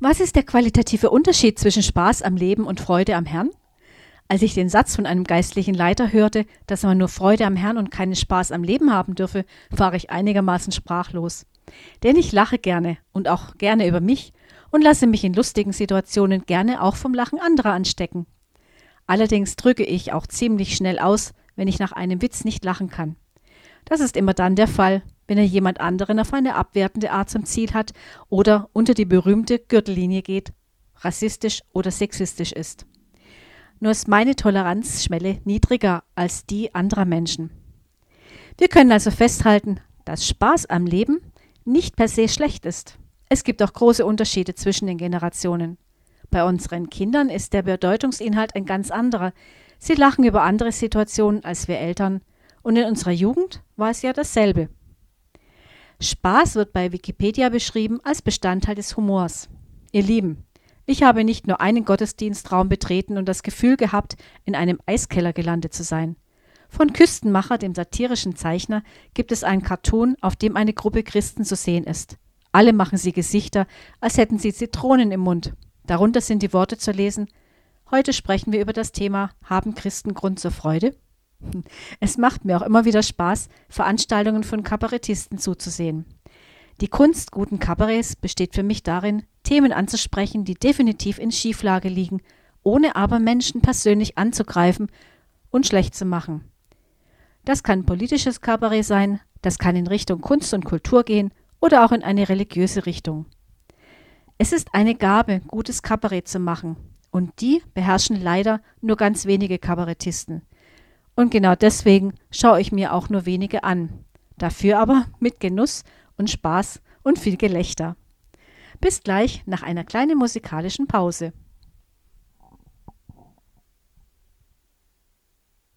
Was ist der qualitative Unterschied zwischen Spaß am Leben und Freude am Herrn? Als ich den Satz von einem geistlichen Leiter hörte, dass man nur Freude am Herrn und keinen Spaß am Leben haben dürfe, war ich einigermaßen sprachlos. Denn ich lache gerne und auch gerne über mich und lasse mich in lustigen Situationen gerne auch vom Lachen anderer anstecken. Allerdings drücke ich auch ziemlich schnell aus, wenn ich nach einem Witz nicht lachen kann. Das ist immer dann der Fall, wenn er jemand anderen auf eine abwertende Art zum Ziel hat oder unter die berühmte Gürtellinie geht, rassistisch oder sexistisch ist. Nur ist meine Toleranzschwelle niedriger als die anderer Menschen. Wir können also festhalten, dass Spaß am Leben nicht per se schlecht ist. Es gibt auch große Unterschiede zwischen den Generationen. Bei unseren Kindern ist der Bedeutungsinhalt ein ganz anderer. Sie lachen über andere Situationen als wir Eltern. Und in unserer Jugend war es ja dasselbe. Spaß wird bei Wikipedia beschrieben als Bestandteil des Humors. Ihr Lieben, ich habe nicht nur einen Gottesdienstraum betreten und das Gefühl gehabt, in einem Eiskeller gelandet zu sein. Von Küstenmacher, dem satirischen Zeichner, gibt es einen Cartoon, auf dem eine Gruppe Christen zu sehen ist. Alle machen sie Gesichter, als hätten sie Zitronen im Mund. Darunter sind die Worte zu lesen Heute sprechen wir über das Thema Haben Christen Grund zur Freude? Es macht mir auch immer wieder Spaß, Veranstaltungen von Kabarettisten zuzusehen. Die Kunst guten Kabarets besteht für mich darin, Themen anzusprechen, die definitiv in Schieflage liegen, ohne aber Menschen persönlich anzugreifen und schlecht zu machen. Das kann politisches Kabarett sein, das kann in Richtung Kunst und Kultur gehen oder auch in eine religiöse Richtung. Es ist eine Gabe, gutes Kabarett zu machen, und die beherrschen leider nur ganz wenige Kabarettisten. Und genau deswegen schaue ich mir auch nur wenige an. Dafür aber mit Genuss und Spaß und viel Gelächter. Bis gleich nach einer kleinen musikalischen Pause.